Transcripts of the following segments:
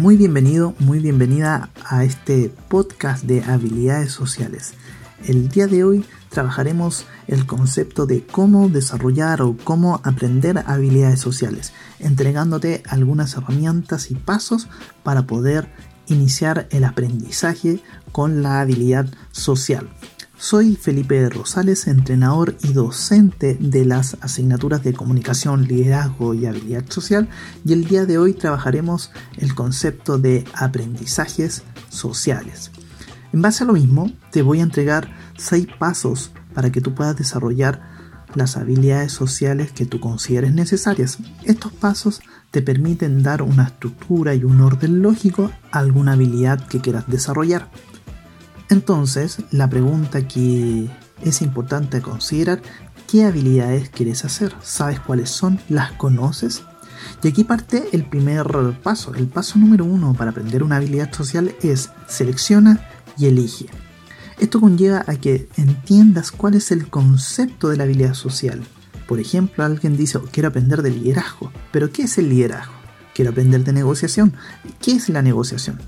Muy bienvenido, muy bienvenida a este podcast de habilidades sociales. El día de hoy trabajaremos el concepto de cómo desarrollar o cómo aprender habilidades sociales, entregándote algunas herramientas y pasos para poder iniciar el aprendizaje con la habilidad social. Soy Felipe Rosales, entrenador y docente de las asignaturas de comunicación, liderazgo y habilidad social y el día de hoy trabajaremos el concepto de aprendizajes sociales. En base a lo mismo, te voy a entregar 6 pasos para que tú puedas desarrollar las habilidades sociales que tú consideres necesarias. Estos pasos te permiten dar una estructura y un orden lógico a alguna habilidad que quieras desarrollar. Entonces, la pregunta que es importante considerar, ¿qué habilidades quieres hacer? ¿Sabes cuáles son? ¿Las conoces? Y aquí parte el primer paso. El paso número uno para aprender una habilidad social es selecciona y elige. Esto conlleva a que entiendas cuál es el concepto de la habilidad social. Por ejemplo, alguien dice, oh, quiero aprender de liderazgo. ¿Pero qué es el liderazgo? Quiero aprender de negociación. ¿Qué es la negociación?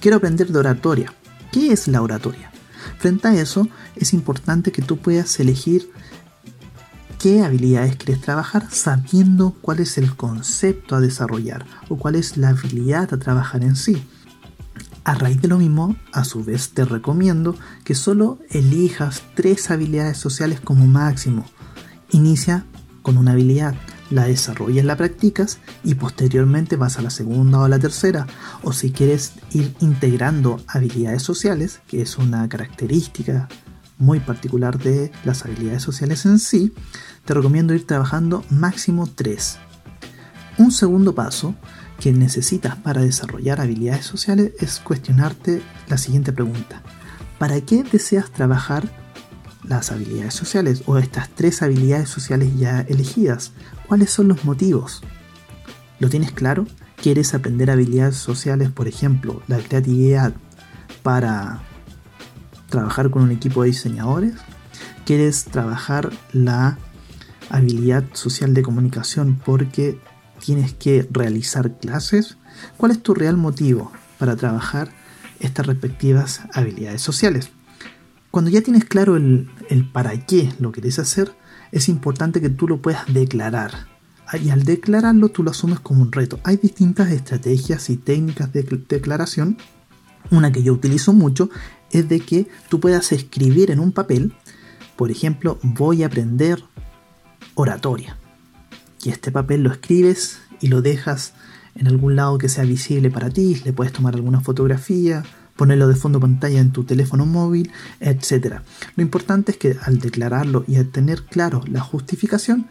Quiero aprender de oratoria. ¿Qué es la oratoria? Frente a eso, es importante que tú puedas elegir qué habilidades quieres trabajar sabiendo cuál es el concepto a desarrollar o cuál es la habilidad a trabajar en sí. A raíz de lo mismo, a su vez te recomiendo que solo elijas tres habilidades sociales como máximo. Inicia con una habilidad, la desarrollas, la practicas y posteriormente vas a la segunda o la tercera. O si quieres ir integrando habilidades sociales, que es una característica muy particular de las habilidades sociales en sí, te recomiendo ir trabajando máximo tres. Un segundo paso que necesitas para desarrollar habilidades sociales es cuestionarte la siguiente pregunta. ¿Para qué deseas trabajar las habilidades sociales o estas tres habilidades sociales ya elegidas. ¿Cuáles son los motivos? ¿Lo tienes claro? ¿Quieres aprender habilidades sociales, por ejemplo, la creatividad para trabajar con un equipo de diseñadores? ¿Quieres trabajar la habilidad social de comunicación porque tienes que realizar clases? ¿Cuál es tu real motivo para trabajar estas respectivas habilidades sociales? Cuando ya tienes claro el, para qué lo querés hacer, es importante que tú lo puedas declarar. Y al declararlo tú lo asumes como un reto. Hay distintas estrategias y técnicas de declaración. Una que yo utilizo mucho es de que tú puedas escribir en un papel, por ejemplo, voy a aprender oratoria. Y este papel lo escribes y lo dejas en algún lado que sea visible para ti, le puedes tomar alguna fotografía, ponerlo de fondo pantalla en tu teléfono móvil, etc. Lo importante es que al declararlo y al tener claro la justificación,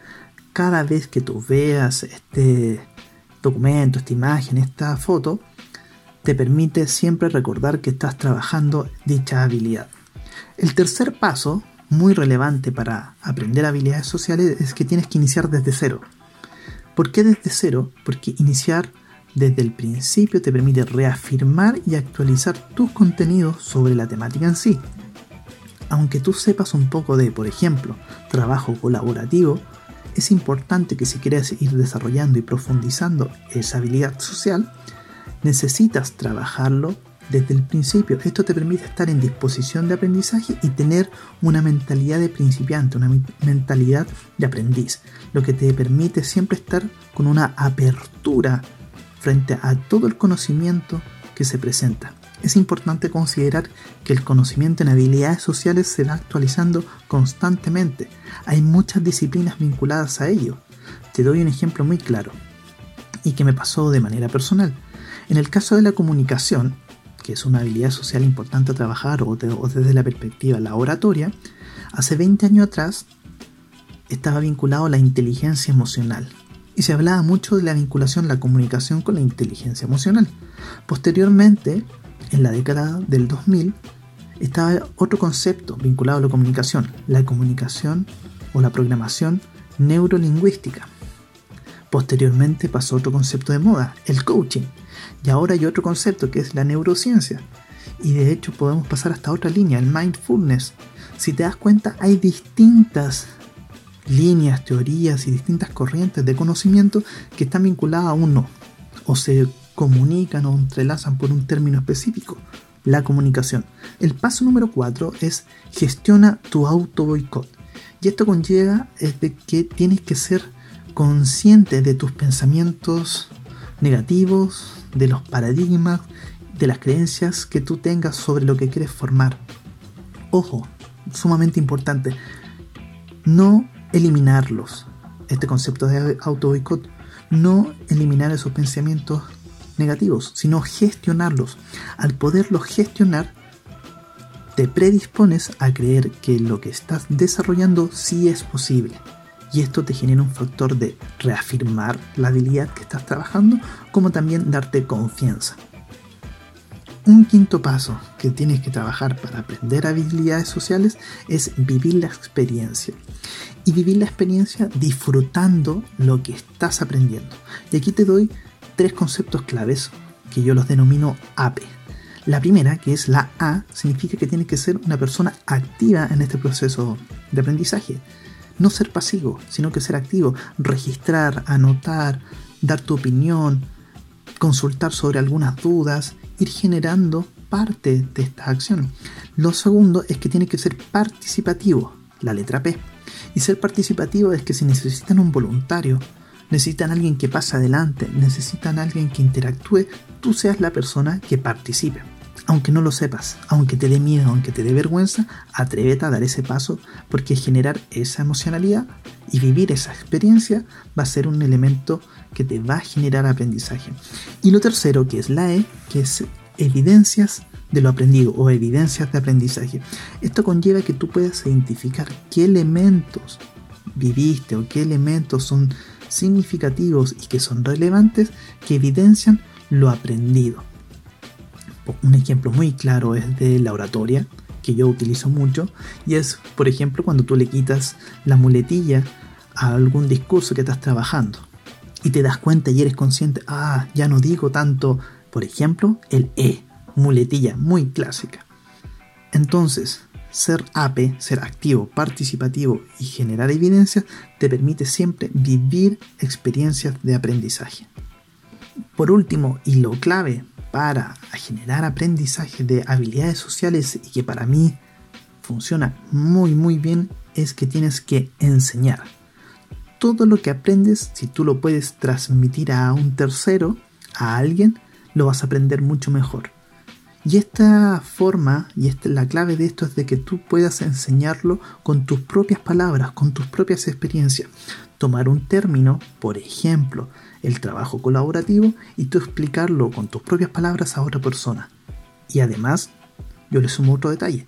cada vez que tú veas este documento, esta imagen, esta foto, te permite siempre recordar que estás trabajando dicha habilidad. El tercer paso, muy relevante para aprender habilidades sociales, es que tienes que iniciar desde cero. ¿Por qué desde cero? Porque iniciar desde el principio te permite reafirmar y actualizar tus contenidos sobre la temática en sí. Aunque tú sepas un poco de, por ejemplo, trabajo colaborativo, es importante que si quieres ir desarrollando y profundizando esa habilidad social, necesitas trabajarlo desde el principio. Esto te permite estar en disposición de aprendizaje y tener una mentalidad de principiante, una mentalidad de aprendiz, lo que te permite siempre estar con una apertura frente a todo el conocimiento que se presenta. Es importante considerar que el conocimiento en habilidades sociales se va actualizando constantemente. Hay muchas disciplinas vinculadas a ello. Te doy un ejemplo muy claro y que me pasó de manera personal. En el caso de la comunicación, que es una habilidad social importante a trabajar o, desde la perspectiva la oratoria, hace 20 años atrás estaba vinculado a la inteligencia emocional, y se hablaba mucho de la vinculación, la comunicación con la inteligencia emocional. Posteriormente, en la década del 2000, estaba otro concepto vinculado a la comunicación, la comunicación o la programación neurolingüística. Posteriormente pasó otro concepto de moda, el coaching, y ahora hay otro concepto que es la neurociencia. Y de hecho podemos pasar hasta otra línea, el mindfulness. Si te das cuenta, hay distintas teorías y distintas corrientes de conocimiento que están vinculadas a uno o se comunican o entrelazan por un término específico, la comunicación. El paso número 4 es gestiona tu auto boicot. Y esto conlleva es de que tienes que ser consciente de tus pensamientos negativos, de los paradigmas, de las creencias que tú tengas sobre lo que quieres formar. Ojo, sumamente importante, no eliminarlos. Este concepto de auto boicot, no eliminar esos pensamientos negativos, sino gestionarlos. Al poderlos gestionar, te predispones a creer que lo que estás desarrollando sí es posible. Y esto te genera un factor de reafirmar la habilidad que estás trabajando, como también darte confianza. Un quinto paso que tienes que trabajar para aprender habilidades sociales es vivir la experiencia. Y vivir la experiencia disfrutando lo que estás aprendiendo. Y aquí te doy tres conceptos claves que yo los denomino AP. La primera, que es la A, significa que tienes que ser una persona activa en este proceso de aprendizaje. No ser pasivo, sino que ser activo, registrar, anotar, dar tu opinión, consultar sobre algunas dudas, ir generando parte de esta acción. Lo segundo es que tiene que ser participativo, la letra P. Y ser participativo es que si necesitan un voluntario, necesitan alguien que pase adelante, necesitan alguien que interactúe, tú seas la persona que participe. Aunque no lo sepas, aunque te dé miedo, aunque te dé vergüenza, atrévete a dar ese paso porque generar esa emocionalidad y vivir esa experiencia va a ser un elemento que te va a generar aprendizaje. Y lo tercero, que es la E, que es evidencias de lo aprendido o evidencias de aprendizaje. Esto conlleva que tú puedas identificar qué elementos viviste o qué elementos son significativos y que son relevantes que evidencian lo aprendido. Un ejemplo muy claro es de la oratoria, que yo utilizo mucho, y es, por ejemplo, cuando tú le quitas la muletilla a algún discurso que estás trabajando y te das cuenta y eres consciente, ah, ya no digo tanto, por ejemplo, el E, muletilla muy clásica. Entonces, ser AP, ser activo, participativo y generar evidencia te permite siempre vivir experiencias de aprendizaje. Por último, y lo clave para generar aprendizaje de habilidades sociales y que para mí funciona muy muy bien, es que tienes que enseñar. Todo lo que aprendes, si tú lo puedes transmitir a un tercero, a alguien, lo vas a aprender mucho mejor. Y esta forma, y esta, la clave de esto es de que tú puedas enseñarlo con tus propias palabras, con tus propias experiencias. Tomar un término, por ejemplo, el trabajo colaborativo, y tú explicarlo con tus propias palabras a otra persona. Y además, yo le sumo otro detalle.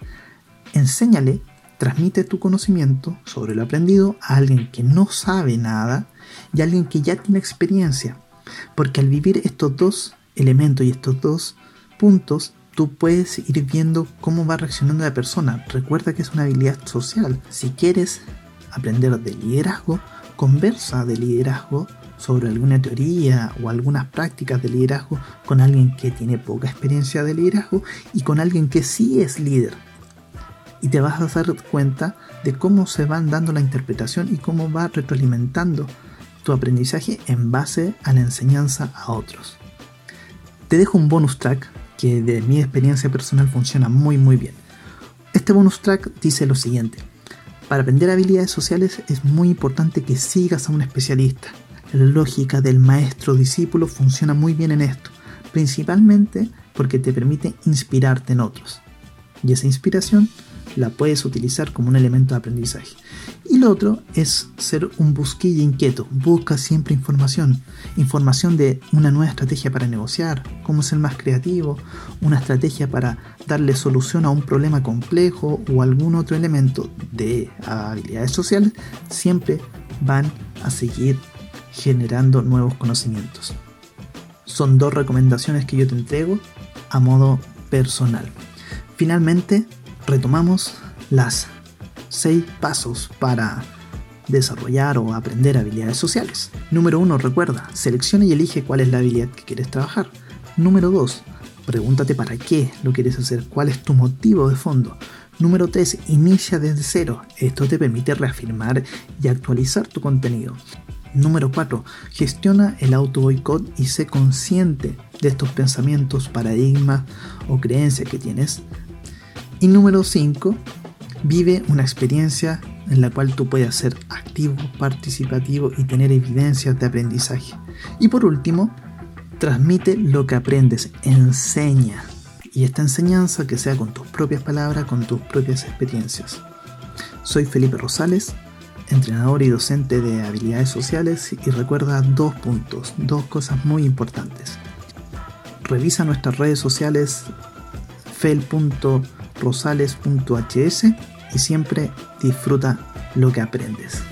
Enséñale, transmite tu conocimiento sobre lo aprendido a alguien que no sabe nada y a alguien que ya tiene experiencia. Porque al vivir estos dos elementos y estos dos puntos, tú puedes ir viendo cómo va reaccionando la persona. Recuerda que es una habilidad social. Si quieres aprender de liderazgo, conversa de liderazgo sobre alguna teoría o algunas prácticas de liderazgo con alguien que tiene poca experiencia de liderazgo y con alguien que sí es líder. Y te vas a dar cuenta de cómo se van dando la interpretación y cómo va retroalimentando tu aprendizaje en base a la enseñanza a otros. Te dejo un bonus track que de mi experiencia personal funciona muy muy bien. Este bonus track dice lo siguiente. Para aprender habilidades sociales es muy importante que sigas a un especialista. La lógica del maestro-discípulo funciona muy bien en esto, principalmente porque te permite inspirarte en otros. Y esa inspiración la puedes utilizar como un elemento de aprendizaje. Y lo otro es ser un busquilla inquieto. Busca siempre información. Información de una nueva estrategia para negociar, cómo ser más creativo, una estrategia para darle solución a un problema complejo o algún otro elemento de habilidades sociales. Siempre van a seguir generando nuevos conocimientos. Son dos recomendaciones que yo te entrego a modo personal. Finalmente, retomamos las seis pasos para desarrollar o aprender habilidades sociales. Número uno, recuerda, selecciona y elige cuál es la habilidad que quieres trabajar. Número dos, pregúntate para qué lo quieres hacer, cuál es tu motivo de fondo. Número 3. Inicia desde cero. Esto te permite reafirmar y actualizar tu contenido. Número 4. Gestiona el auto boicot y sé consciente de estos pensamientos, paradigmas o creencias que tienes. Y número 5, vive una experiencia en la cual tú puedas ser activo, participativo y tener evidencias de aprendizaje. Y por último, transmite lo que aprendes, enseña. Y esta enseñanza que sea con tus propias palabras, con tus propias experiencias. Soy Felipe Rosales, entrenador y docente de habilidades sociales y recuerda dos puntos, dos cosas muy importantes. Revisa nuestras redes sociales fel.rosales.hs y siempre disfruta lo que aprendes.